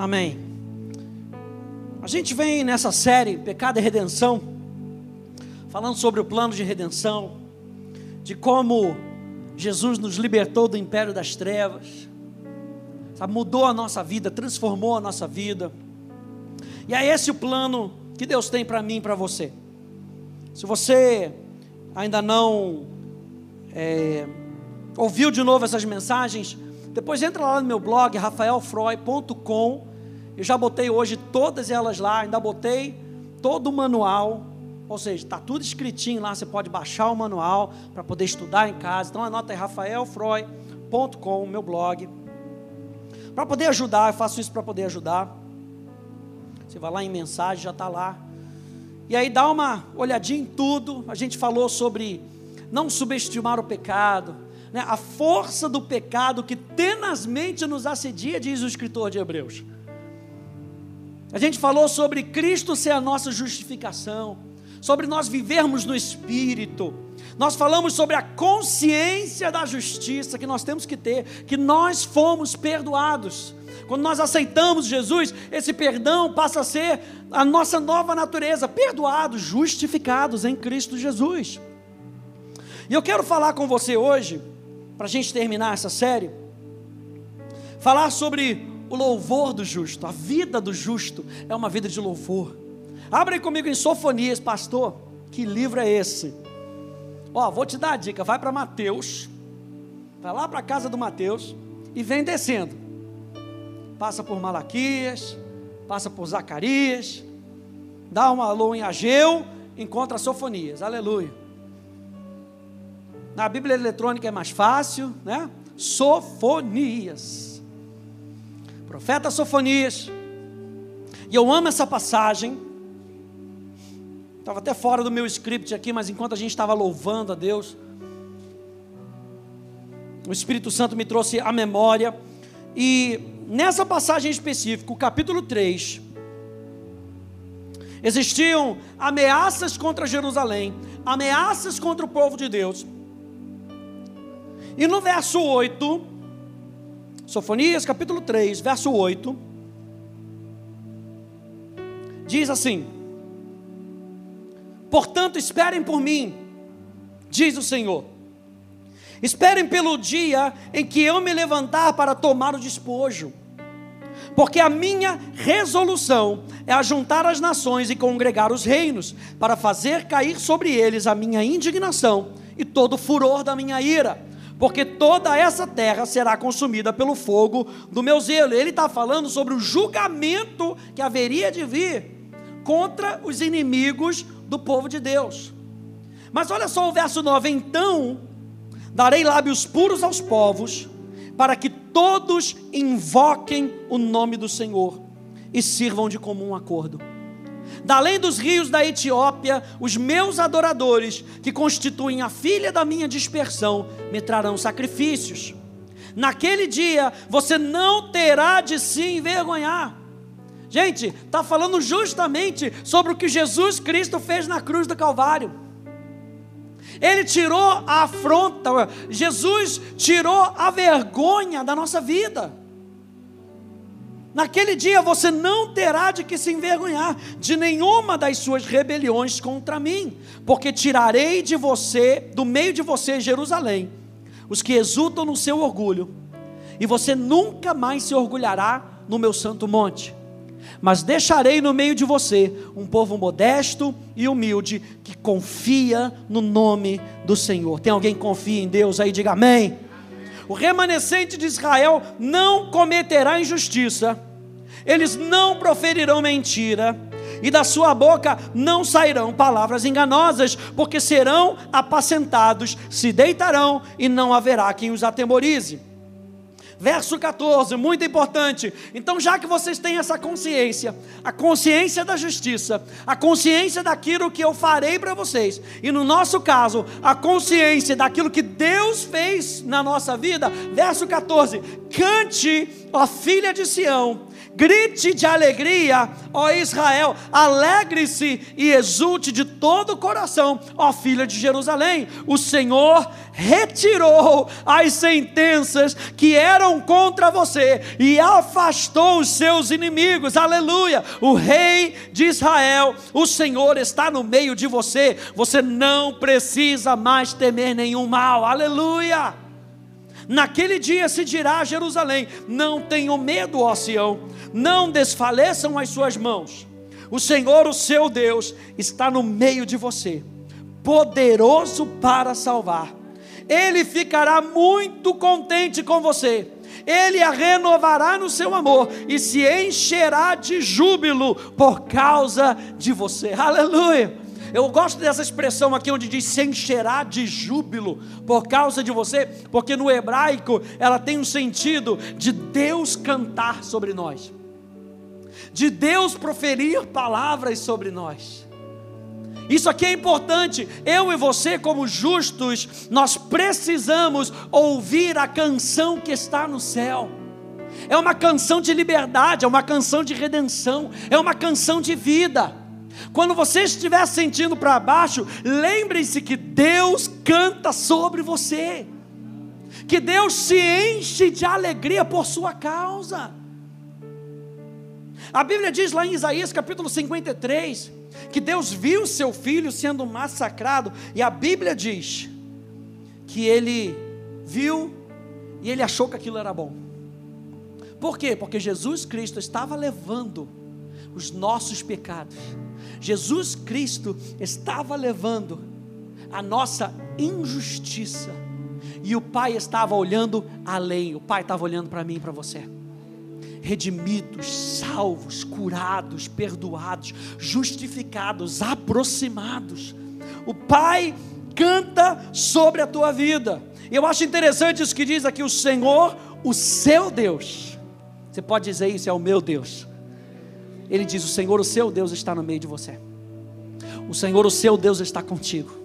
Amém. A gente vem nessa série Pecado e Redenção, falando sobre o plano de redenção, de como Jesus nos libertou do império das trevas, sabe, mudou a nossa vida, transformou a nossa vida. E é esse o plano que Deus tem para mim e para você. Se você ainda não é, ouviu de novo essas mensagens, depois entra lá no meu blog, rafaelfroy.com. Eu já botei hoje todas elas lá, ainda botei todo o manual. Ou seja, está tudo escritinho lá, você pode baixar o manual para poder estudar em casa. Então anota aí rafaelfroy.com, meu blog. Para poder ajudar, eu faço isso para poder ajudar. Você vai lá em mensagem, já está lá. E aí dá uma olhadinha em tudo. A gente falou sobre não subestimar o pecado né, a força do pecado que tenazmente nos assedia, diz o escritor de Hebreus. A gente falou sobre Cristo ser a nossa justificação, sobre nós vivermos no Espírito. Nós falamos sobre a consciência da justiça que nós temos que ter, que nós fomos perdoados. Quando nós aceitamos Jesus, esse perdão passa a ser a nossa nova natureza, perdoados, justificados em Cristo Jesus. E eu quero falar com você hoje para a gente terminar essa série, falar sobre o louvor do justo. A vida do justo é uma vida de louvor. Abre comigo em Sofonias, pastor. Que livro é esse? Ó, vou te dar a dica. Vai para Mateus, vai lá para a casa do Mateus e vem descendo. Passa por Malaquias, passa por Zacarias, dá um alô em Ageu, encontra Sofonias. Aleluia. Na Bíblia eletrônica é mais fácil, né? Sofonias. Profeta Sofonias. E eu amo essa passagem. Estava até fora do meu script aqui, mas enquanto a gente estava louvando a Deus, o Espírito Santo me trouxe a memória. E nessa passagem específica, o capítulo 3, existiam ameaças contra Jerusalém, ameaças contra o povo de Deus. E no verso 8, Sofonias capítulo 3, verso 8, diz assim: Portanto, esperem por mim, diz o Senhor. Esperem pelo dia em que eu me levantar para tomar o despojo. Porque a minha resolução é ajuntar as nações e congregar os reinos, para fazer cair sobre eles a minha indignação e todo o furor da minha ira porque toda essa terra será consumida pelo fogo do meu zelo. Ele está falando sobre o julgamento que haveria de vir contra os inimigos do povo de Deus. Mas olha só o verso 9: então darei lábios puros aos povos, para que todos invoquem o nome do Senhor e sirvam de comum acordo além dos rios da Etiópia, os meus adoradores, que constituem a filha da minha dispersão, me trarão sacrifícios. Naquele dia você não terá de se envergonhar. Gente, está falando justamente sobre o que Jesus Cristo fez na cruz do Calvário. Ele tirou a afronta, Jesus tirou a vergonha da nossa vida. Naquele dia você não terá de que se envergonhar de nenhuma das suas rebeliões contra mim, porque tirarei de você, do meio de você, Jerusalém, os que exultam no seu orgulho, e você nunca mais se orgulhará no meu santo monte. Mas deixarei no meio de você um povo modesto e humilde que confia no nome do Senhor. Tem alguém que confia em Deus aí? Diga amém o remanescente de Israel não cometerá injustiça, eles não proferirão mentira, e da sua boca não sairão palavras enganosas, porque serão apacentados, se deitarão e não haverá quem os atemorize. Verso 14, muito importante. Então, já que vocês têm essa consciência, a consciência da justiça, a consciência daquilo que eu farei para vocês, e no nosso caso, a consciência daquilo que Deus fez na nossa vida, verso 14: cante, ó filha de Sião, grite de alegria, ó Israel, alegre-se e exulte de todo o coração, ó filha de Jerusalém, o Senhor retirou as sentenças que eram contra você e afastou os seus inimigos. Aleluia! O rei de Israel, o Senhor está no meio de você. Você não precisa mais temer nenhum mal. Aleluia! Naquele dia se dirá a Jerusalém: Não tenham medo, ó Sião, não desfaleçam as suas mãos. O Senhor, o seu Deus, está no meio de você, poderoso para salvar. Ele ficará muito contente com você. Ele a renovará no seu amor e se encherá de júbilo por causa de você. Aleluia! Eu gosto dessa expressão aqui onde diz se encherá de júbilo por causa de você, porque no hebraico ela tem um sentido de Deus cantar sobre nós, de Deus proferir palavras sobre nós. Isso aqui é importante. Eu e você, como justos, nós precisamos ouvir a canção que está no céu. É uma canção de liberdade, é uma canção de redenção, é uma canção de vida. Quando você estiver sentindo para baixo, lembre-se que Deus canta sobre você, que Deus se enche de alegria por sua causa. A Bíblia diz lá em Isaías capítulo 53 que Deus viu seu filho sendo massacrado, e a Bíblia diz que ele viu e ele achou que aquilo era bom. Por quê? Porque Jesus Cristo estava levando os nossos pecados Jesus Cristo estava levando a nossa injustiça, e o Pai estava olhando além, o Pai estava olhando para mim e para você. Redimidos, salvos, curados, perdoados, justificados, aproximados. O Pai canta sobre a tua vida. Eu acho interessante isso que diz aqui: o Senhor, o seu Deus. Você pode dizer isso, é o meu Deus. Ele diz: O Senhor, o seu Deus, está no meio de você. O Senhor, o seu Deus, está contigo.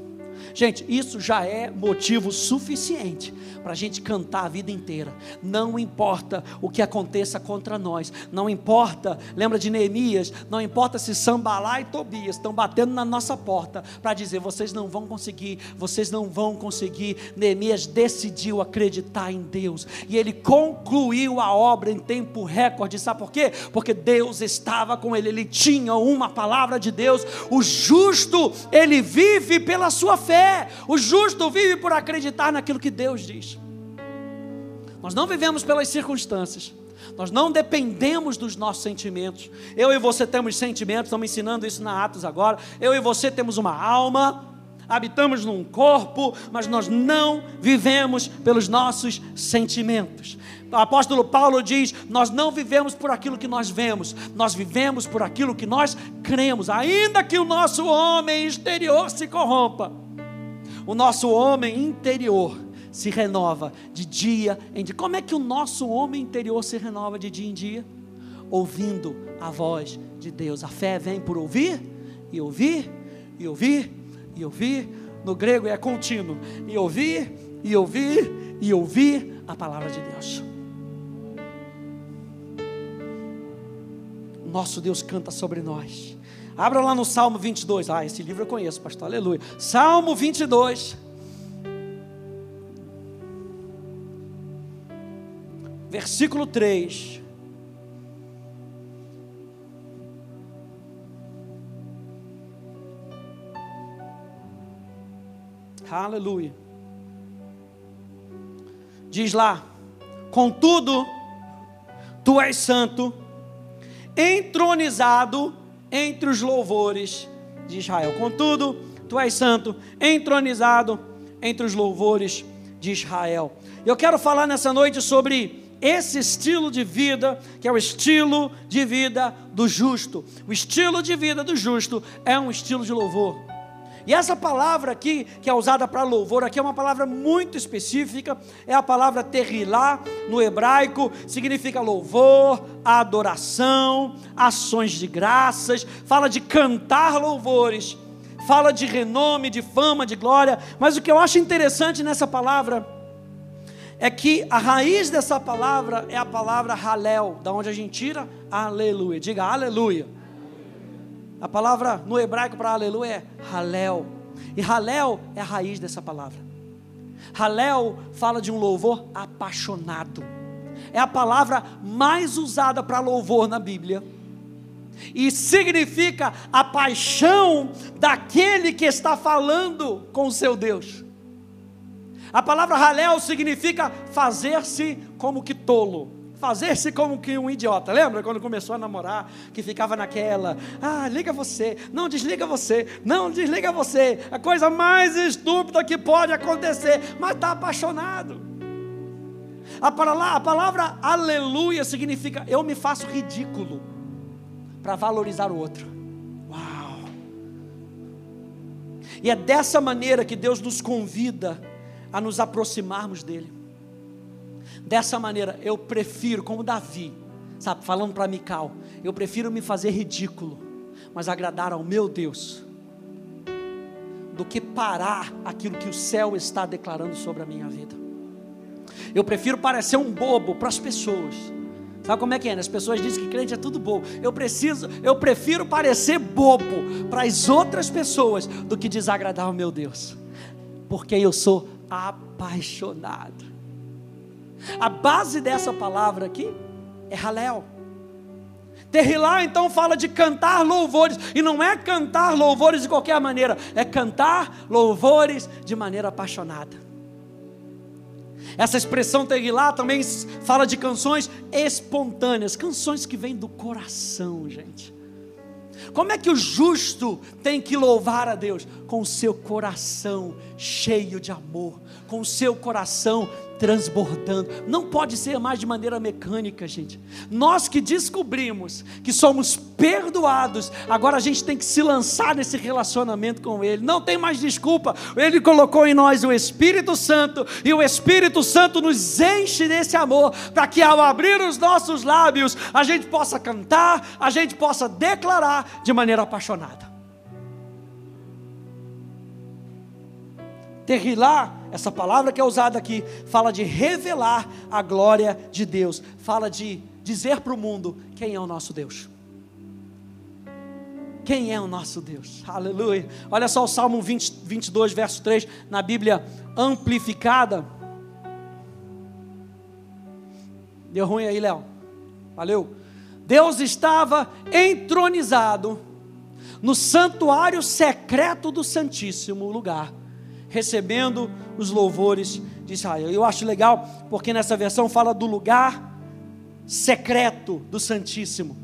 Gente, isso já é motivo suficiente para a gente cantar a vida inteira. Não importa o que aconteça contra nós, não importa, lembra de Neemias? Não importa se Sambalá e Tobias estão batendo na nossa porta para dizer: vocês não vão conseguir, vocês não vão conseguir. Neemias decidiu acreditar em Deus e ele concluiu a obra em tempo recorde. Sabe por quê? Porque Deus estava com ele, ele tinha uma palavra de Deus. O justo, ele vive pela sua fé, o justo vive por acreditar naquilo que Deus diz. Nós não vivemos pelas circunstâncias. Nós não dependemos dos nossos sentimentos. Eu e você temos sentimentos, estamos ensinando isso na Atos agora. Eu e você temos uma alma, habitamos num corpo, mas nós não vivemos pelos nossos sentimentos. O apóstolo Paulo diz: Nós não vivemos por aquilo que nós vemos, nós vivemos por aquilo que nós cremos, ainda que o nosso homem exterior se corrompa. O nosso homem interior se renova de dia em dia. Como é que o nosso homem interior se renova de dia em dia? Ouvindo a voz de Deus. A fé vem por ouvir e ouvir e ouvir e ouvir. No grego é contínuo. E ouvir e ouvir e ouvir a palavra de Deus. Nosso Deus canta sobre nós. Abra lá no Salmo 22. Ah, esse livro eu conheço, pastor. Aleluia. Salmo 22. versículo 3. Aleluia. Diz lá: Contudo, tu és santo, entronizado entre os louvores de Israel. Contudo, tu és santo, entronizado entre os louvores de Israel. Eu quero falar nessa noite sobre esse estilo de vida, que é o estilo de vida do justo. O estilo de vida do justo é um estilo de louvor. E essa palavra aqui, que é usada para louvor, aqui é uma palavra muito específica, é a palavra terrilá, no hebraico, significa louvor, adoração, ações de graças, fala de cantar louvores, fala de renome, de fama, de glória, mas o que eu acho interessante nessa palavra é que a raiz dessa palavra é a palavra halel, da onde a gente tira aleluia. Diga aleluia. A palavra no hebraico para aleluia é halel. E halel é a raiz dessa palavra. Halel fala de um louvor apaixonado. É a palavra mais usada para louvor na Bíblia. E significa a paixão daquele que está falando com o seu Deus. A palavra Halel significa fazer-se como que tolo fazer-se como que um idiota. Lembra quando começou a namorar, que ficava naquela, ah, liga você, não desliga você, não desliga você, a coisa mais estúpida que pode acontecer, mas está apaixonado. A palavra, a palavra aleluia significa eu me faço ridículo para valorizar o outro. Uau! E é dessa maneira que Deus nos convida a nos aproximarmos dele. Dessa maneira, eu prefiro, como Davi, sabe, falando para Mical, eu prefiro me fazer ridículo, mas agradar ao meu Deus, do que parar aquilo que o céu está declarando sobre a minha vida. Eu prefiro parecer um bobo para as pessoas. Sabe como é que é? Né? As pessoas dizem que crente é tudo bobo. Eu preciso, eu prefiro parecer bobo para as outras pessoas do que desagradar o meu Deus. Porque eu sou apaixonado a base dessa palavra aqui é Halel. Terrilá então fala de cantar louvores, e não é cantar louvores de qualquer maneira, é cantar louvores de maneira apaixonada. Essa expressão Terrilá também fala de canções espontâneas, canções que vêm do coração, gente. Como é que o justo tem que louvar a Deus? Com o seu coração cheio de amor, com o seu coração transbordando. Não pode ser mais de maneira mecânica, gente. Nós que descobrimos que somos perdoados, agora a gente tem que se lançar nesse relacionamento com Ele. Não tem mais desculpa. Ele colocou em nós o Espírito Santo e o Espírito Santo nos enche desse amor para que ao abrir os nossos lábios a gente possa cantar, a gente possa declarar de maneira apaixonada. Terrilá, essa palavra que é usada aqui, fala de revelar a glória de Deus, fala de dizer para o mundo quem é o nosso Deus. Quem é o nosso Deus? Aleluia. Olha só o Salmo 20, 22, verso 3, na Bíblia amplificada. Deu ruim aí, Léo. Valeu. Deus estava entronizado no santuário secreto do Santíssimo Lugar recebendo os louvores de Israel. Eu acho legal porque nessa versão fala do lugar secreto do Santíssimo.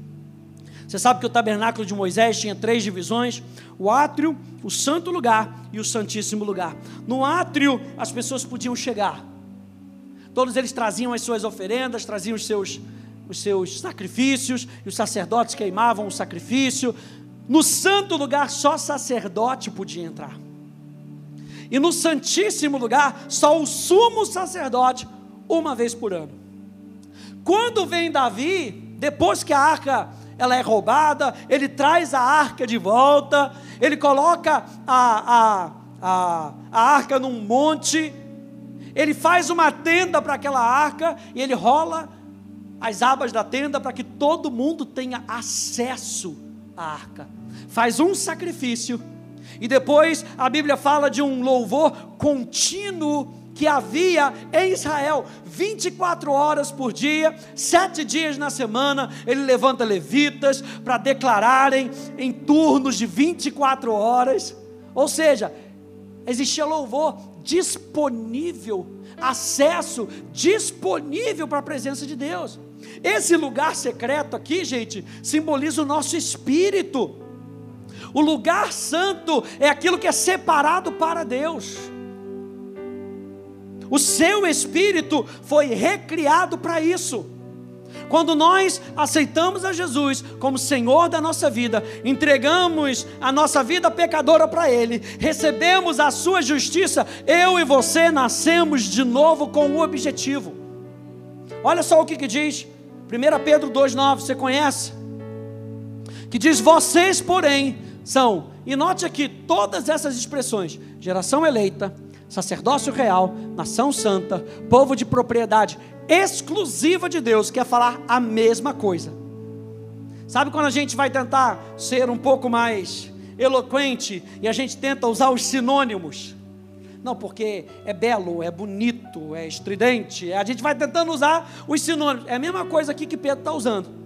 Você sabe que o tabernáculo de Moisés tinha três divisões: o átrio, o santo lugar e o santíssimo lugar. No átrio, as pessoas podiam chegar. Todos eles traziam as suas oferendas, traziam os seus, os seus sacrifícios, e os sacerdotes queimavam o sacrifício. No santo lugar, só sacerdote podia entrar. E no Santíssimo Lugar, só o sumo sacerdote, uma vez por ano. Quando vem Davi, depois que a arca ela é roubada, ele traz a arca de volta, ele coloca a, a, a, a arca num monte, ele faz uma tenda para aquela arca e ele rola as abas da tenda para que todo mundo tenha acesso à arca. Faz um sacrifício e depois a Bíblia fala de um louvor contínuo que havia em Israel, 24 horas por dia, sete dias na semana, ele levanta levitas para declararem em turnos de 24 horas, ou seja, existia louvor disponível, acesso disponível para a presença de Deus. Esse lugar secreto aqui, gente, simboliza o nosso espírito. O lugar santo é aquilo que é separado para Deus. O seu espírito foi recriado para isso. Quando nós aceitamos a Jesus como Senhor da nossa vida, entregamos a nossa vida pecadora para Ele, recebemos a Sua justiça, eu e você nascemos de novo com um objetivo. Olha só o que, que diz, 1 Pedro 2,9, você conhece? Que diz: Vocês, porém, são, e note aqui todas essas expressões: geração eleita, sacerdócio real, nação santa, povo de propriedade exclusiva de Deus, quer falar a mesma coisa. Sabe quando a gente vai tentar ser um pouco mais eloquente e a gente tenta usar os sinônimos? Não, porque é belo, é bonito, é estridente. A gente vai tentando usar os sinônimos. É a mesma coisa aqui que Pedro está usando.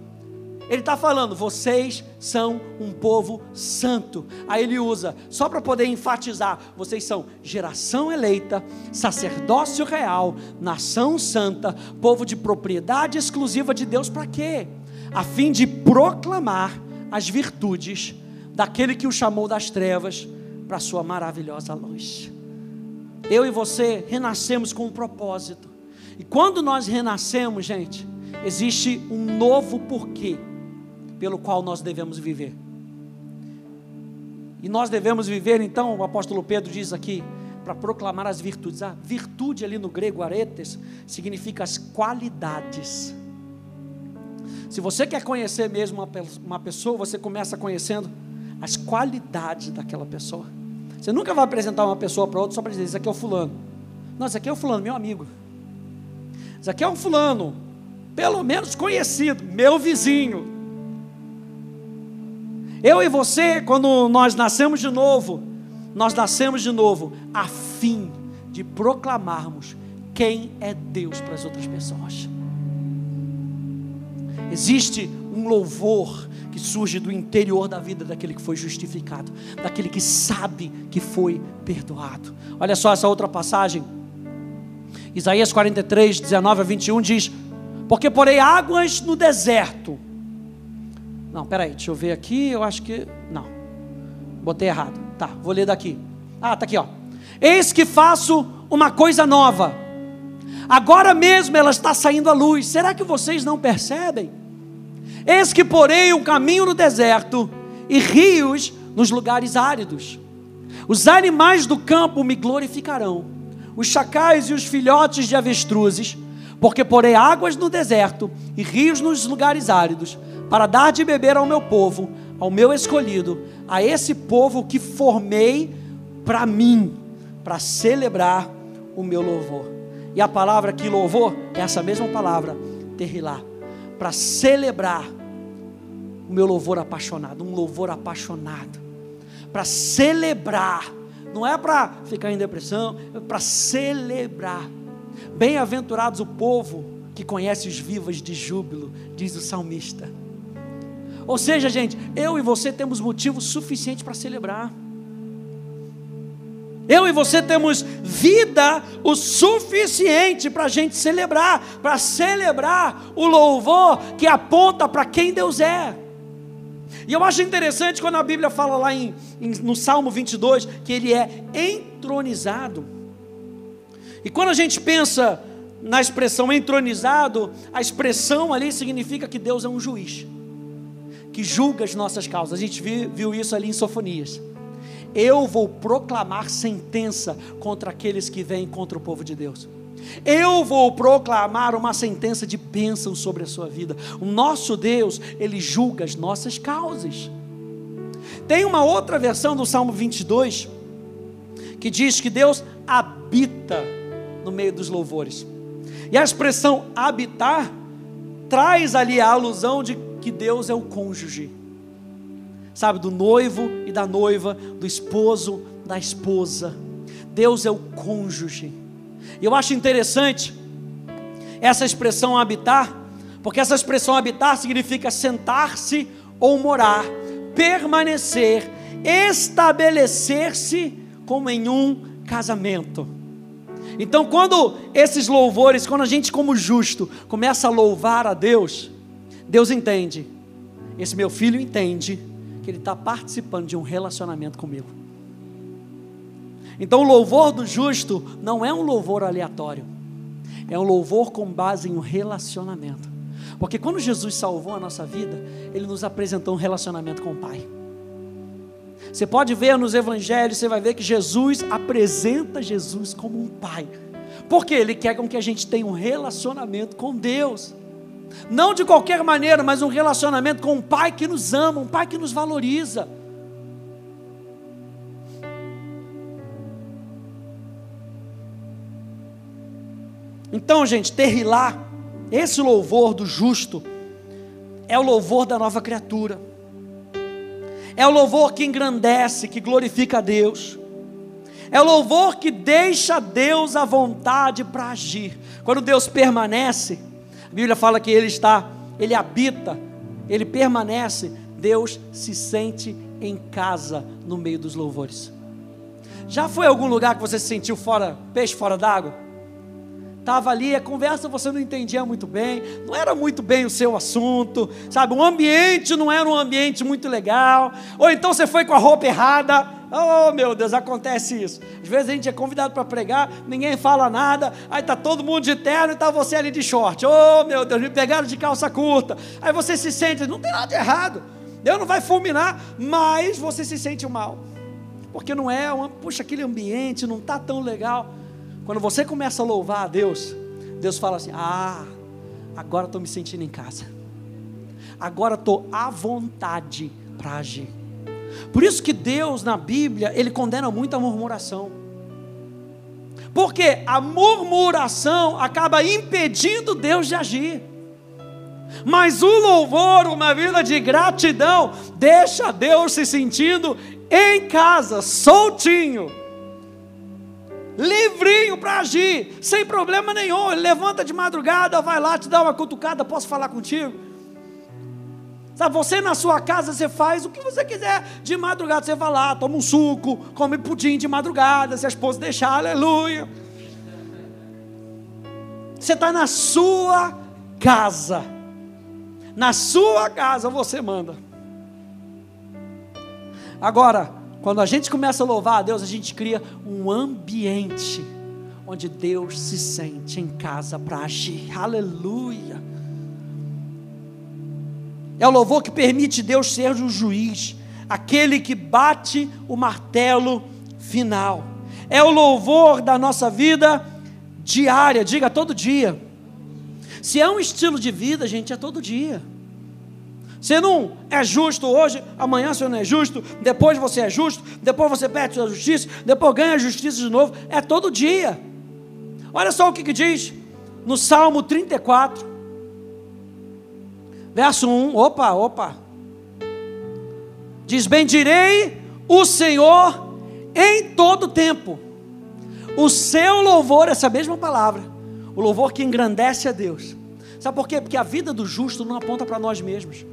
Ele está falando, vocês são um povo santo. Aí ele usa, só para poder enfatizar: vocês são geração eleita, sacerdócio real, nação santa, povo de propriedade exclusiva de Deus, para quê? A fim de proclamar as virtudes daquele que o chamou das trevas para a sua maravilhosa luz. Eu e você renascemos com um propósito. E quando nós renascemos, gente, existe um novo porquê pelo qual nós devemos viver. E nós devemos viver, então, o apóstolo Pedro diz aqui, para proclamar as virtudes. A virtude ali no grego aretes significa as qualidades. Se você quer conhecer mesmo uma, pessoa, você começa conhecendo as qualidades daquela pessoa. Você nunca vai apresentar uma pessoa para outra só para dizer: Isso aqui é o fulano. Não, isso aqui é o fulano, meu amigo. Isso aqui é um fulano, pelo menos conhecido, meu vizinho. Eu e você, quando nós nascemos de novo, nós nascemos de novo a fim de proclamarmos quem é Deus para as outras pessoas. Existe um louvor que surge do interior da vida daquele que foi justificado, daquele que sabe que foi perdoado. Olha só essa outra passagem. Isaías 43, 19 a 21 diz: Porque porei águas no deserto não, peraí, deixa eu ver aqui, eu acho que. Não. Botei errado. Tá, vou ler daqui. Ah, tá aqui, ó. Eis que faço uma coisa nova. Agora mesmo ela está saindo à luz. Será que vocês não percebem? Eis que porei um caminho no deserto e rios nos lugares áridos. Os animais do campo me glorificarão, os chacais e os filhotes de avestruzes, porque porei águas no deserto e rios nos lugares áridos, para dar de beber ao meu povo, ao meu escolhido, a esse povo que formei para mim, para celebrar o meu louvor. E a palavra que louvor é essa mesma palavra, terrilá, para celebrar o meu louvor apaixonado, um louvor apaixonado, para celebrar, não é para ficar em depressão, é para celebrar. Bem-aventurados o povo que conhece os vivas de júbilo, diz o salmista. Ou seja, gente, eu e você temos motivo suficiente para celebrar. Eu e você temos vida o suficiente para a gente celebrar, para celebrar o louvor que aponta para quem Deus é. E eu acho interessante quando a Bíblia fala lá em, em, no Salmo 22 que ele é entronizado. E quando a gente pensa na expressão entronizado, a expressão ali significa que Deus é um juiz que julga as nossas causas. A gente viu, viu isso ali em Sofonias. Eu vou proclamar sentença contra aqueles que vêm contra o povo de Deus. Eu vou proclamar uma sentença de bênção sobre a sua vida. O nosso Deus, ele julga as nossas causas. Tem uma outra versão do Salmo 22 que diz que Deus habita no meio dos louvores. E a expressão habitar traz ali a alusão de que Deus é o cônjuge, sabe, do noivo e da noiva, do esposo, da esposa. Deus é o cônjuge. E eu acho interessante essa expressão habitar, porque essa expressão habitar significa sentar-se ou morar, permanecer, estabelecer-se como em um casamento. Então, quando esses louvores, quando a gente, como justo, começa a louvar a Deus, Deus entende, esse meu filho entende que ele está participando de um relacionamento comigo. Então o louvor do justo não é um louvor aleatório, é um louvor com base em um relacionamento. Porque quando Jesus salvou a nossa vida, Ele nos apresentou um relacionamento com o Pai. Você pode ver nos evangelhos, você vai ver que Jesus apresenta Jesus como um Pai. Porque Ele quer com que a gente tenha um relacionamento com Deus. Não de qualquer maneira, mas um relacionamento com um pai que nos ama, um pai que nos valoriza. Então, gente, terrilá, esse louvor do justo, é o louvor da nova criatura, é o louvor que engrandece, que glorifica a Deus, É o louvor que deixa Deus à vontade para agir. Quando Deus permanece, Bíblia fala que Ele está, Ele habita, Ele permanece, Deus se sente em casa no meio dos louvores. Já foi algum lugar que você se sentiu fora, peixe fora d'água? estava ali, a conversa você não entendia muito bem, não era muito bem o seu assunto, sabe? O ambiente não era um ambiente muito legal, ou então você foi com a roupa errada. Oh meu Deus, acontece isso. Às vezes a gente é convidado para pregar, ninguém fala nada, aí tá todo mundo de terno e tá você ali de short. Oh meu Deus, me pegaram de calça curta. Aí você se sente, não tem nada de errado. Deus não vai fulminar, mas você se sente mal. Porque não é, puxa, aquele ambiente não tá tão legal. Quando você começa a louvar a Deus, Deus fala assim: Ah, agora estou me sentindo em casa. Agora estou à vontade para agir. Por isso que Deus na Bíblia, ele condena muito a murmuração. Porque a murmuração acaba impedindo Deus de agir. Mas o louvor, uma vida de gratidão, deixa Deus se sentindo em casa, soltinho livrinho para agir, sem problema nenhum. Ele levanta de madrugada, vai lá, te dá uma cutucada, posso falar contigo? Sabe, você na sua casa, você faz o que você quiser de madrugada. Você vai lá, toma um suco, come pudim de madrugada, se a esposa deixar, aleluia. Você está na sua casa. Na sua casa você manda. Agora, quando a gente começa a louvar a Deus, a gente cria um ambiente onde Deus se sente em casa para agir. Aleluia. É o louvor que permite Deus ser o juiz, aquele que bate o martelo final. É o louvor da nossa vida diária, diga todo dia. Se é um estilo de vida, gente, é todo dia. Você não é justo hoje, amanhã você não é justo, depois você é justo, depois você perde a justiça, depois ganha a justiça de novo. É todo dia. Olha só o que, que diz no Salmo 34, verso 1. Opa, opa. Diz: Bendirei o Senhor em todo tempo. O seu louvor, essa mesma palavra, o louvor que engrandece a Deus. Sabe por quê? Porque a vida do justo não aponta para nós mesmos.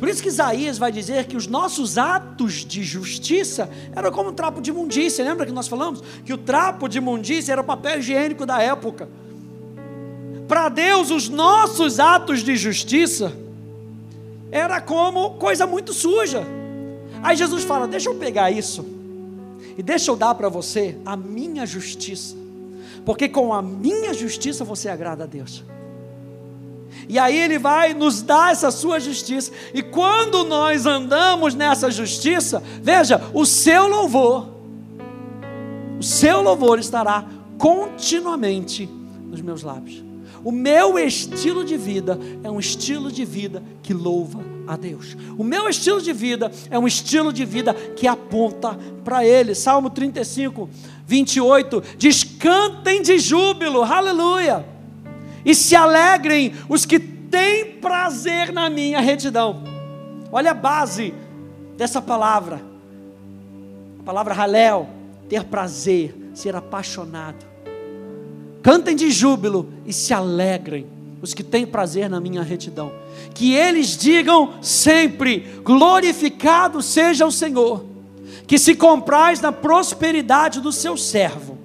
Por isso que Isaías vai dizer que os nossos atos de justiça eram como um trapo de imundícia. Lembra que nós falamos? Que o trapo de imundícia era o papel higiênico da época. Para Deus, os nossos atos de justiça era como coisa muito suja. Aí Jesus fala: Deixa eu pegar isso e deixa eu dar para você a minha justiça, porque com a minha justiça você agrada a Deus. E aí ele vai nos dar essa sua justiça. E quando nós andamos nessa justiça, veja, o seu louvor, o seu louvor estará continuamente nos meus lábios. O meu estilo de vida é um estilo de vida que louva a Deus. O meu estilo de vida é um estilo de vida que aponta para Ele. Salmo 35, 28 diz: Cantem de júbilo, aleluia e se alegrem os que têm prazer na minha retidão. Olha a base dessa palavra. A palavra halel, ter prazer, ser apaixonado. Cantem de júbilo e se alegrem os que têm prazer na minha retidão. Que eles digam sempre: glorificado seja o Senhor, que se compraz na prosperidade do seu servo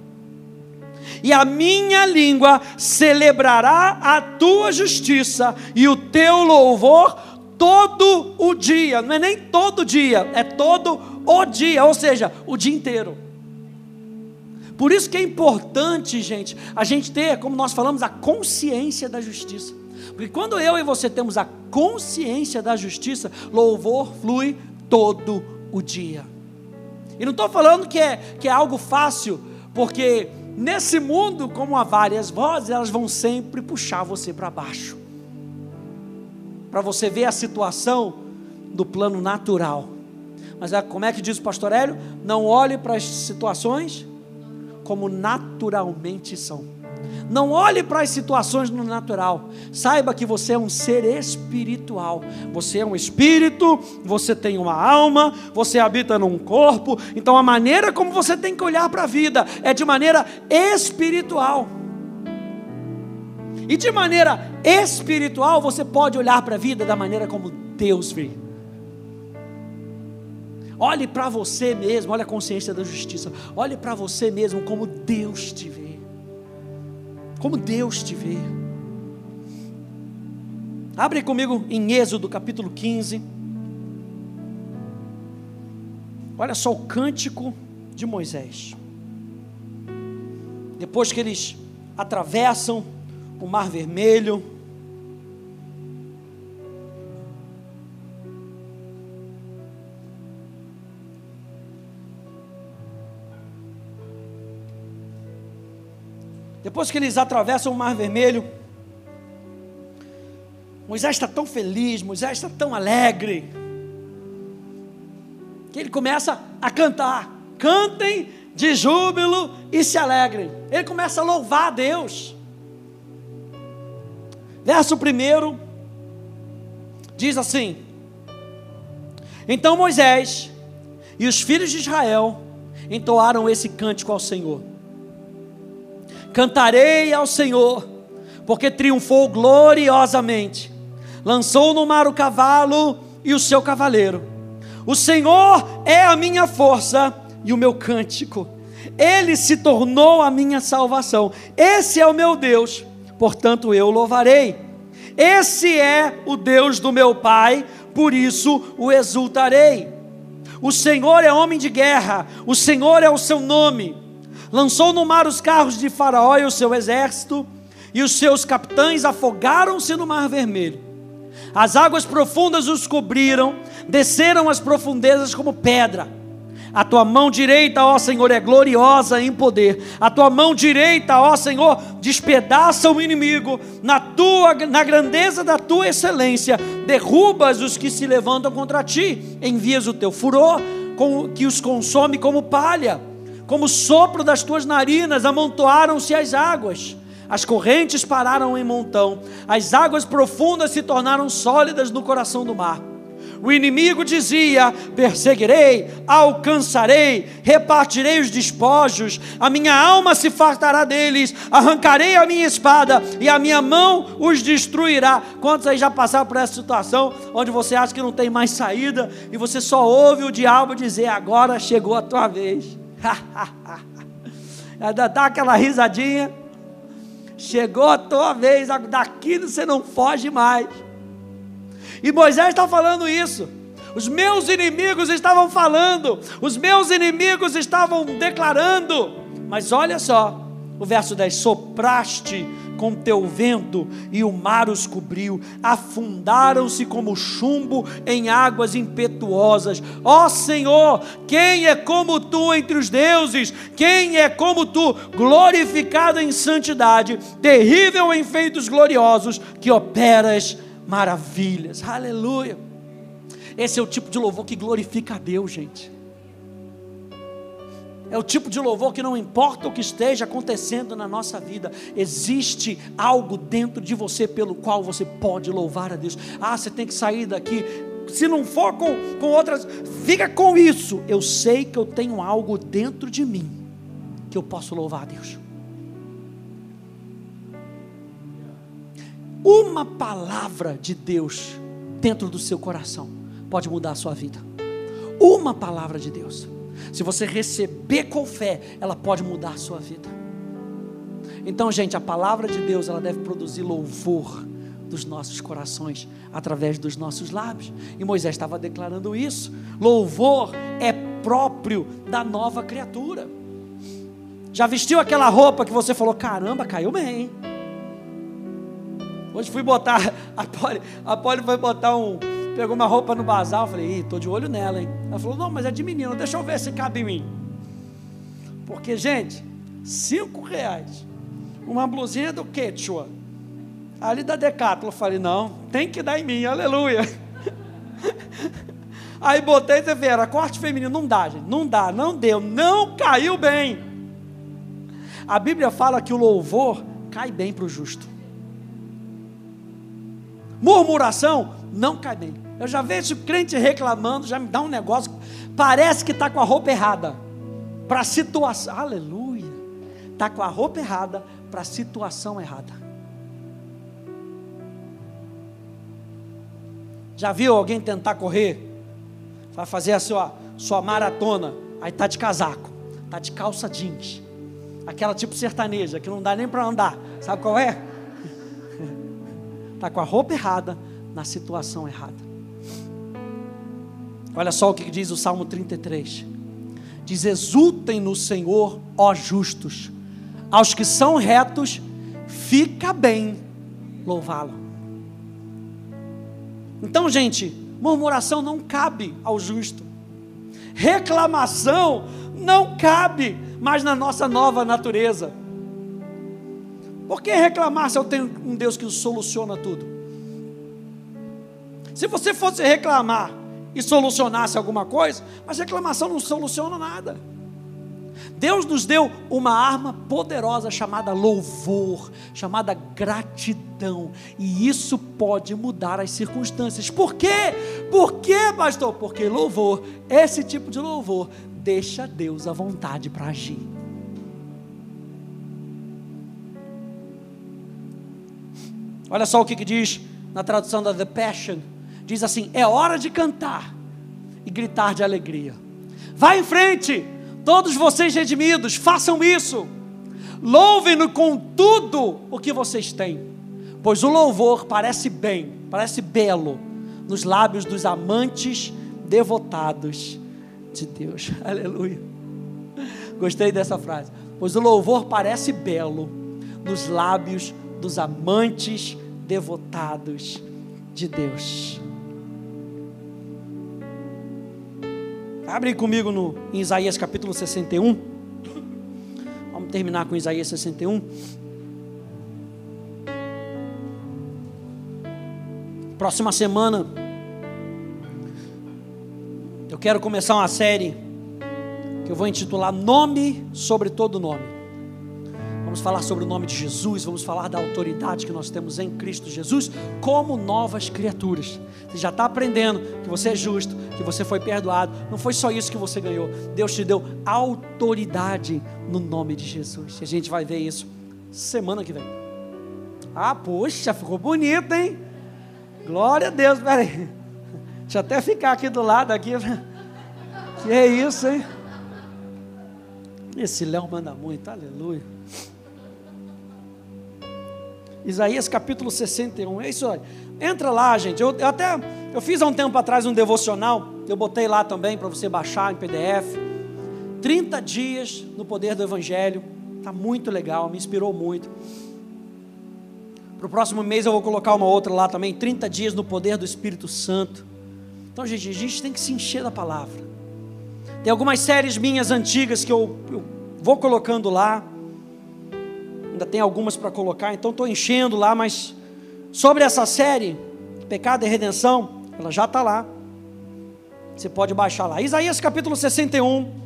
e a minha língua celebrará a tua justiça e o teu louvor todo o dia. Não é nem todo dia, é todo o dia, ou seja, o dia inteiro. Por isso que é importante, gente, a gente ter, como nós falamos, a consciência da justiça. Porque quando eu e você temos a consciência da justiça, louvor flui todo o dia. E não estou falando que é, que é algo fácil, porque Nesse mundo, como há várias vozes, elas vão sempre puxar você para baixo. Para você ver a situação do plano natural. Mas é, como é que diz o pastor Hélio? Não olhe para as situações como naturalmente são. Não olhe para as situações no natural. Saiba que você é um ser espiritual. Você é um espírito, você tem uma alma, você habita num corpo. Então a maneira como você tem que olhar para a vida é de maneira espiritual. E de maneira espiritual, você pode olhar para a vida da maneira como Deus vê. Olhe para você mesmo, olha a consciência da justiça. Olhe para você mesmo como Deus te vê. Como Deus te vê. Abre comigo em Êxodo capítulo 15. Olha só o cântico de Moisés. Depois que eles atravessam o Mar Vermelho, Depois que eles atravessam o Mar Vermelho, Moisés está tão feliz, Moisés está tão alegre, que ele começa a cantar: cantem de júbilo e se alegrem. Ele começa a louvar a Deus. Verso 1 diz assim: Então Moisés e os filhos de Israel entoaram esse cântico ao Senhor Cantarei ao Senhor, porque triunfou gloriosamente. Lançou no mar o cavalo e o seu cavaleiro. O Senhor é a minha força e o meu cântico. Ele se tornou a minha salvação. Esse é o meu Deus, portanto eu louvarei. Esse é o Deus do meu Pai, por isso o exultarei. O Senhor é homem de guerra, o Senhor é o seu nome lançou no mar os carros de Faraó e o seu exército, e os seus capitães afogaram-se no mar vermelho. As águas profundas os cobriram, desceram as profundezas como pedra. A tua mão direita, ó Senhor, é gloriosa em poder. A tua mão direita, ó Senhor, despedaça o inimigo. Na tua na grandeza da tua excelência, derrubas os que se levantam contra ti. Envias o teu furor, com, que os consome como palha como sopro das tuas narinas, amontoaram-se as águas. As correntes pararam em montão, as águas profundas se tornaram sólidas no coração do mar. O inimigo dizia: Perseguirei, alcançarei, repartirei os despojos, a minha alma se fartará deles, arrancarei a minha espada e a minha mão os destruirá. Quantos aí já passaram por essa situação onde você acha que não tem mais saída e você só ouve o diabo dizer: Agora chegou a tua vez. Ainda dá aquela risadinha. Chegou a tua vez, daqui você não foge mais. E Moisés está falando isso. Os meus inimigos estavam falando, os meus inimigos estavam declarando. Mas olha só, o verso 10: sopraste com teu vento e o mar os cobriu, afundaram-se como chumbo em águas impetuosas. Ó Senhor, quem é como tu entre os deuses? Quem é como tu, glorificado em santidade, terrível em feitos gloriosos, que operas maravilhas? Aleluia. Esse é o tipo de louvor que glorifica a Deus, gente. É o tipo de louvor que não importa o que esteja acontecendo na nossa vida, existe algo dentro de você pelo qual você pode louvar a Deus. Ah, você tem que sair daqui. Se não for com, com outras, fica com isso. Eu sei que eu tenho algo dentro de mim que eu posso louvar a Deus. Uma palavra de Deus dentro do seu coração pode mudar a sua vida. Uma palavra de Deus. Se você receber com fé, ela pode mudar a sua vida. Então, gente, a palavra de Deus, ela deve produzir louvor dos nossos corações através dos nossos lábios. E Moisés estava declarando isso. Louvor é próprio da nova criatura. Já vestiu aquela roupa que você falou, caramba, caiu bem. Hoje fui botar, a Polly, a foi botar um, pegou uma roupa no bazar, eu falei, estou de olho nela, hein? Ela falou, não, mas é de menino, deixa eu ver se cabe em mim. Porque, gente, cinco reais, uma blusinha do Quechua, ali da Decathlon, eu falei, não, tem que dar em mim, aleluia. Aí botei e era corte feminino, não dá, gente, não dá, não deu, não caiu bem. A Bíblia fala que o louvor cai bem para o justo. Murmuração não cai bem. Eu já vejo crente reclamando, já me dá um negócio, parece que está com a roupa errada para a situação. Aleluia. Está com a roupa errada para a situação errada. Já viu alguém tentar correr? Vai fazer a sua, sua maratona, aí está de casaco, está de calça jeans, aquela tipo sertaneja que não dá nem para andar, sabe qual é? Está com a roupa errada na situação errada. Olha só o que diz o Salmo 33. Diz: Exultem no Senhor, ó justos, aos que são retos, fica bem louvá-lo. Então, gente, murmuração não cabe ao justo, reclamação não cabe mais na nossa nova natureza. Por que reclamar se eu tenho um Deus que soluciona tudo? Se você fosse reclamar e solucionasse alguma coisa, mas reclamação não soluciona nada. Deus nos deu uma arma poderosa chamada louvor, chamada gratidão, e isso pode mudar as circunstâncias. Por quê? Por quê, pastor? Porque louvor, esse tipo de louvor, deixa Deus à vontade para agir. Olha só o que, que diz na tradução da The Passion: diz assim: é hora de cantar e gritar de alegria. Vá em frente, todos vocês redimidos, façam isso. Louvem-no com tudo o que vocês têm, pois o louvor parece bem, parece belo nos lábios dos amantes devotados de Deus. Aleluia. Gostei dessa frase. Pois o louvor parece belo nos lábios dos amantes devotados de Deus. Abre comigo no, em Isaías capítulo 61. Vamos terminar com Isaías 61. Próxima semana, eu quero começar uma série que eu vou intitular Nome sobre todo nome. Vamos falar sobre o nome de Jesus, vamos falar da autoridade que nós temos em Cristo Jesus como novas criaturas. Você já está aprendendo que você é justo, que você foi perdoado. Não foi só isso que você ganhou. Deus te deu autoridade no nome de Jesus. E a gente vai ver isso semana que vem. Ah, poxa, ficou bonito, hein? Glória a Deus, peraí. Deixa eu até ficar aqui do lado aqui. Que é isso, hein? Esse Léo manda muito, aleluia. Isaías capítulo 61. É isso aí. Entra lá, gente. Eu, eu, até eu fiz há um tempo atrás um devocional. Eu botei lá também para você baixar em PDF. 30 dias no poder do Evangelho. Está muito legal, me inspirou muito. Para o próximo mês eu vou colocar uma outra lá também. 30 dias no poder do Espírito Santo. Então, gente, a gente tem que se encher da palavra. Tem algumas séries minhas antigas que eu, eu vou colocando lá ainda tem algumas para colocar, então estou enchendo lá, mas sobre essa série, Pecado e Redenção, ela já está lá. Você pode baixar lá. Isaías capítulo 61.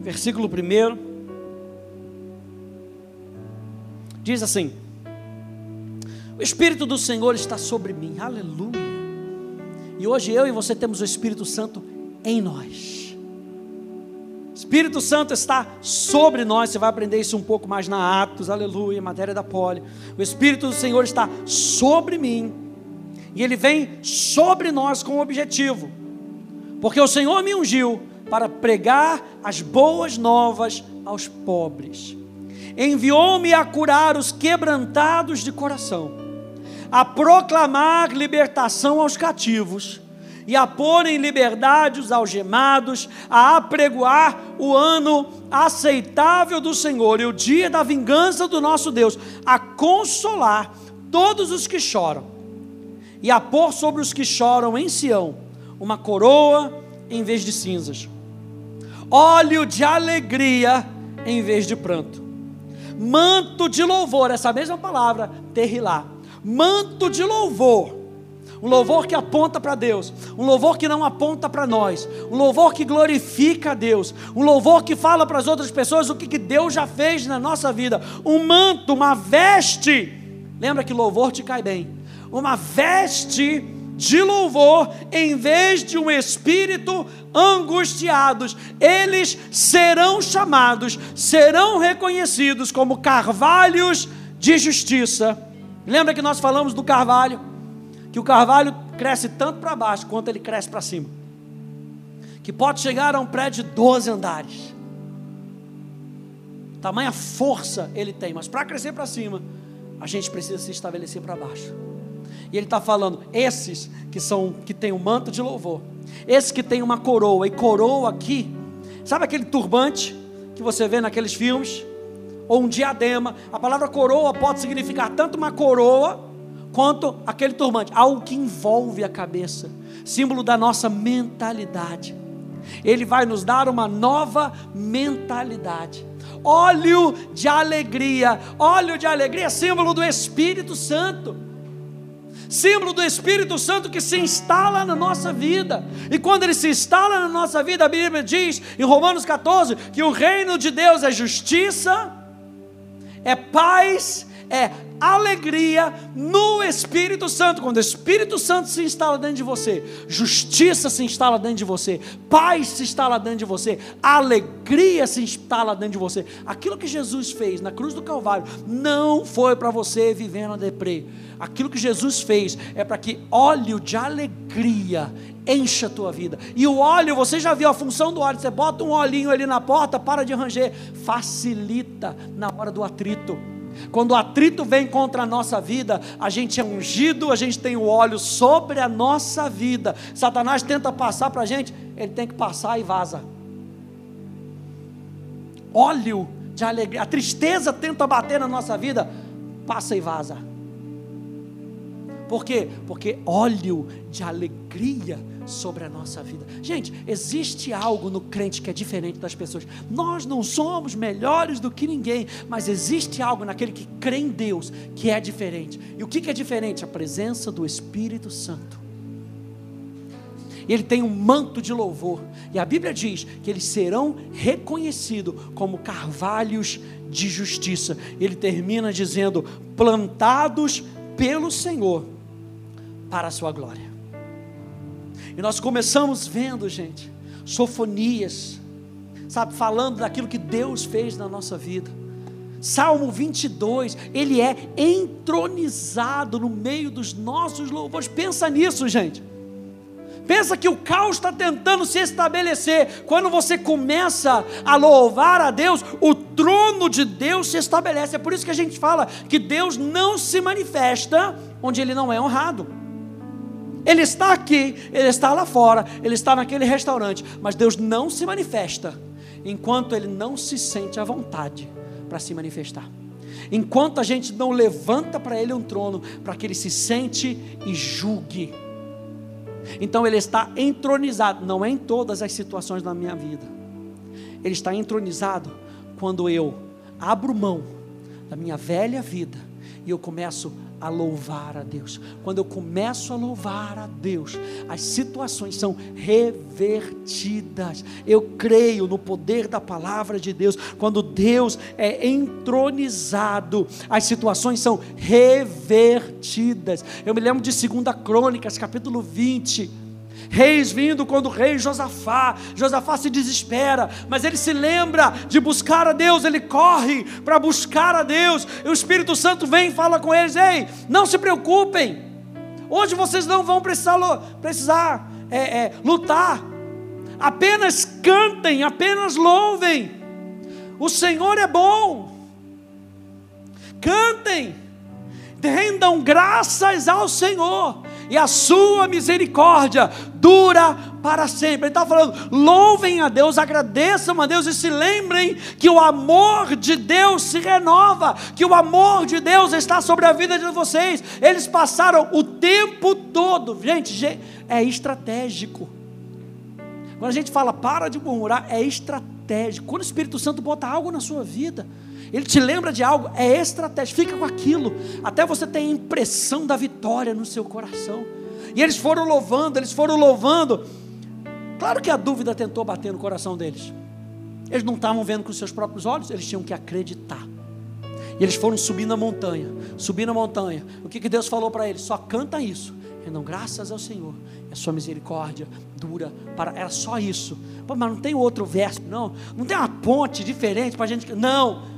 Versículo 1. Diz assim: O Espírito do Senhor está sobre mim, aleluia e hoje eu e você temos o Espírito Santo em nós. O Espírito Santo está sobre nós. Você vai aprender isso um pouco mais na Atos, aleluia, matéria da poli. O Espírito do Senhor está sobre mim. E ele vem sobre nós com um objetivo. Porque o Senhor me ungiu para pregar as boas novas aos pobres. Enviou-me a curar os quebrantados de coração a proclamar libertação aos cativos e a pôr em liberdade os algemados, a apregoar o ano aceitável do Senhor e o dia da vingança do nosso Deus, a consolar todos os que choram e a pôr sobre os que choram em Sião uma coroa em vez de cinzas, óleo de alegria em vez de pranto, manto de louvor, essa mesma palavra, terrilá, manto de louvor, um louvor que aponta para Deus, um louvor que não aponta para nós, um louvor que glorifica a Deus, um louvor que fala para as outras pessoas o que, que Deus já fez na nossa vida, um manto, uma veste. Lembra que louvor te cai bem, uma veste de louvor, em vez de um espírito angustiados, eles serão chamados, serão reconhecidos como carvalhos de justiça. Lembra que nós falamos do carvalho? Que o carvalho cresce tanto para baixo quanto ele cresce para cima. Que pode chegar a um prédio de 12 andares. Tamanha força ele tem, mas para crescer para cima, a gente precisa se estabelecer para baixo. E ele está falando, esses que são que têm um manto de louvor, esses que têm uma coroa, e coroa aqui, sabe aquele turbante que você vê naqueles filmes? Ou um diadema. A palavra coroa pode significar tanto uma coroa quanto aquele turbante, algo que envolve a cabeça, símbolo da nossa mentalidade. Ele vai nos dar uma nova mentalidade. Óleo de alegria, óleo de alegria, símbolo do Espírito Santo símbolo do Espírito Santo que se instala na nossa vida. E quando ele se instala na nossa vida, a Bíblia diz em Romanos 14 que o reino de Deus é justiça, é paz, é alegria no Espírito Santo. Quando o Espírito Santo se instala dentro de você, justiça se instala dentro de você, paz se instala dentro de você, alegria se instala dentro de você. Aquilo que Jesus fez na cruz do Calvário não foi para você viver na deprê. Aquilo que Jesus fez é para que óleo de alegria encha a tua vida. E o óleo, você já viu a função do óleo? Você bota um olhinho ali na porta, para de ranger, facilita na hora do atrito. Quando o atrito vem contra a nossa vida, a gente é ungido, a gente tem o óleo sobre a nossa vida. Satanás tenta passar para a gente, ele tem que passar e vaza. Óleo de alegria, a tristeza tenta bater na nossa vida, passa e vaza. Por quê? Porque óleo de alegria sobre a nossa vida. Gente, existe algo no crente que é diferente das pessoas. Nós não somos melhores do que ninguém, mas existe algo naquele que crê em Deus que é diferente. E o que é diferente? A presença do Espírito Santo. Ele tem um manto de louvor, e a Bíblia diz que eles serão reconhecidos como carvalhos de justiça. Ele termina dizendo: plantados pelo Senhor para a sua glória. E nós começamos vendo, gente, sofonias, sabe, falando daquilo que Deus fez na nossa vida. Salmo 22, ele é entronizado no meio dos nossos louvores. Pensa nisso, gente. Pensa que o caos está tentando se estabelecer. Quando você começa a louvar a Deus, o trono de Deus se estabelece. É por isso que a gente fala que Deus não se manifesta onde ele não é honrado. Ele está aqui, ele está lá fora, ele está naquele restaurante, mas Deus não se manifesta enquanto ele não se sente à vontade para se manifestar. Enquanto a gente não levanta para ele um trono, para que ele se sente e julgue. Então ele está entronizado, não é em todas as situações da minha vida. Ele está entronizado quando eu abro mão da minha velha vida e eu começo a louvar a Deus. Quando eu começo a louvar a Deus, as situações são revertidas. Eu creio no poder da palavra de Deus. Quando Deus é entronizado, as situações são revertidas. Eu me lembro de 2 Crônicas, capítulo 20 reis vindo quando o rei Josafá, Josafá se desespera, mas ele se lembra de buscar a Deus, ele corre para buscar a Deus, e o Espírito Santo vem e fala com eles: ei, não se preocupem, hoje vocês não vão precisar, precisar é, é, lutar, apenas cantem, apenas louvem, o Senhor é bom, cantem, rendam graças ao Senhor, e a sua misericórdia dura para sempre. Ele está falando: louvem a Deus, agradeçam a Deus e se lembrem que o amor de Deus se renova, que o amor de Deus está sobre a vida de vocês. Eles passaram o tempo todo, gente, é estratégico. Quando a gente fala para de murmurar, é estratégico. Quando o Espírito Santo bota algo na sua vida, ele te lembra de algo, é estratégia, fica com aquilo, até você ter a impressão da vitória no seu coração. E eles foram louvando, eles foram louvando. Claro que a dúvida tentou bater no coração deles. Eles não estavam vendo com seus próprios olhos, eles tinham que acreditar. E eles foram subindo a montanha, subindo a montanha. O que, que Deus falou para eles? Só canta isso. Rendam graças ao Senhor. A sua misericórdia dura para. Era só isso. Pô, mas não tem outro verso, não. Não tem uma ponte diferente para a gente. Não.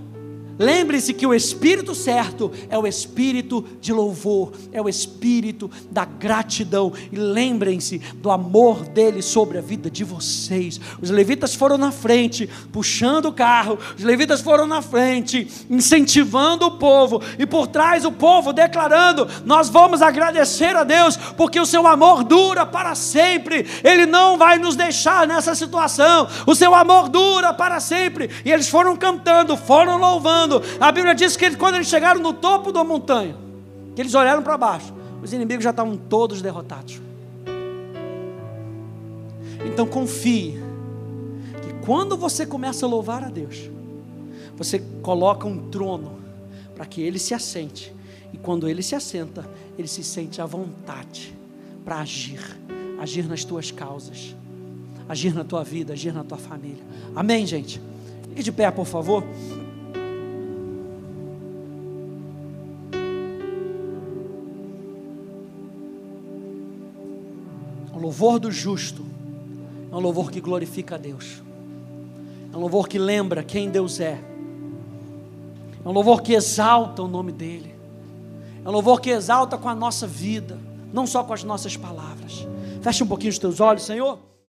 Lembre-se que o espírito certo é o espírito de louvor, é o espírito da gratidão. E lembrem-se do amor dele sobre a vida de vocês. Os levitas foram na frente, puxando o carro, os levitas foram na frente, incentivando o povo, e por trás o povo declarando: Nós vamos agradecer a Deus, porque o seu amor dura para sempre, ele não vai nos deixar nessa situação, o seu amor dura para sempre. E eles foram cantando, foram louvando a Bíblia diz que quando eles chegaram no topo da montanha, que eles olharam para baixo, os inimigos já estavam todos derrotados. Então confie que quando você começa a louvar a Deus, você coloca um trono para que ele se assente. E quando ele se assenta, ele se sente à vontade para agir, agir nas tuas causas, agir na tua vida, agir na tua família. Amém, gente? Fique de pé, por favor. Louvor do justo é um louvor que glorifica a Deus, é um louvor que lembra quem Deus é, é um louvor que exalta o nome dEle, é um louvor que exalta com a nossa vida, não só com as nossas palavras. Feche um pouquinho os teus olhos, Senhor.